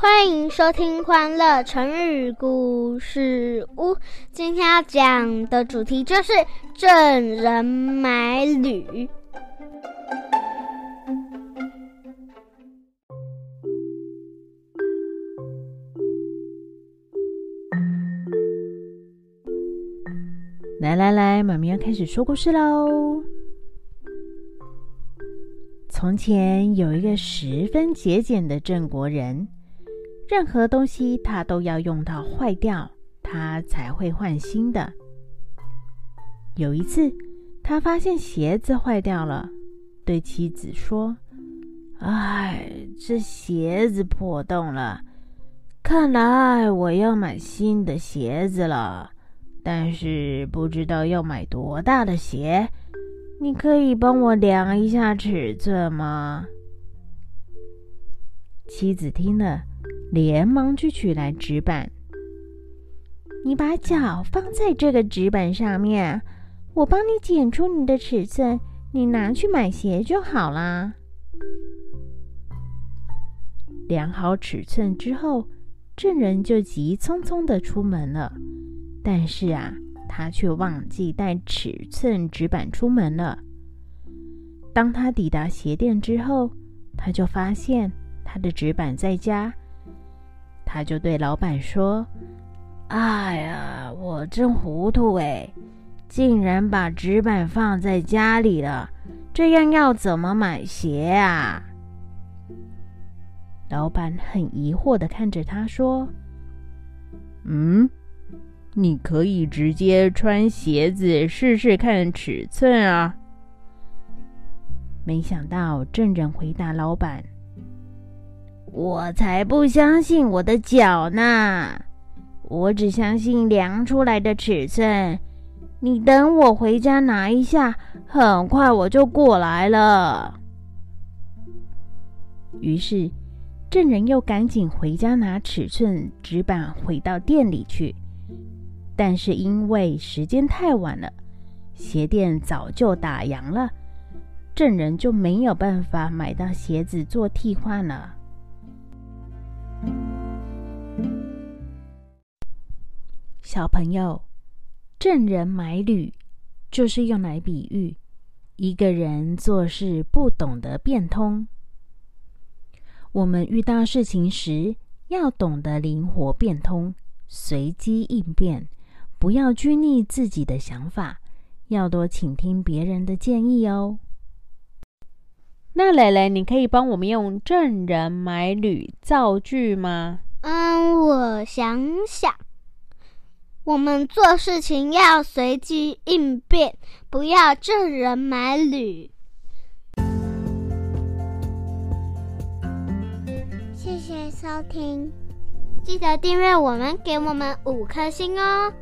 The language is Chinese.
欢迎收听《欢乐成语故事屋》。今天要讲的主题就是郑人买履。来来来，妈咪要开始说故事喽。从前有一个十分节俭的郑国人。任何东西他都要用到坏掉，他才会换新的。有一次，他发现鞋子坏掉了，对妻子说：“哎，这鞋子破洞了，看来我要买新的鞋子了。但是不知道要买多大的鞋，你可以帮我量一下尺寸吗？”妻子听了。连忙去取来纸板。你把脚放在这个纸板上面，我帮你剪出你的尺寸，你拿去买鞋就好啦。量好尺寸之后，证人就急匆匆的出门了。但是啊，他却忘记带尺寸纸板出门了。当他抵达鞋店之后，他就发现他的纸板在家。他就对老板说：“哎呀，我真糊涂哎，竟然把纸板放在家里了，这样要怎么买鞋啊？”老板很疑惑的看着他说：“嗯，你可以直接穿鞋子试试看尺寸啊。”没想到证人回答老板。我才不相信我的脚呢！我只相信量出来的尺寸。你等我回家拿一下，很快我就过来了。于是，证人又赶紧回家拿尺寸纸板，回到店里去。但是因为时间太晚了，鞋店早就打烊了，证人就没有办法买到鞋子做替换了。小朋友，正人买履，就是用来比喻一个人做事不懂得变通。我们遇到事情时，要懂得灵活变通，随机应变，不要拘泥自己的想法，要多倾听别人的建议哦。那蕾蕾，你可以帮我们用“证人买履”造句吗？嗯，我想想，我们做事情要随机应变，不要证人买履。谢谢收听，记得订阅我们，给我们五颗星哦。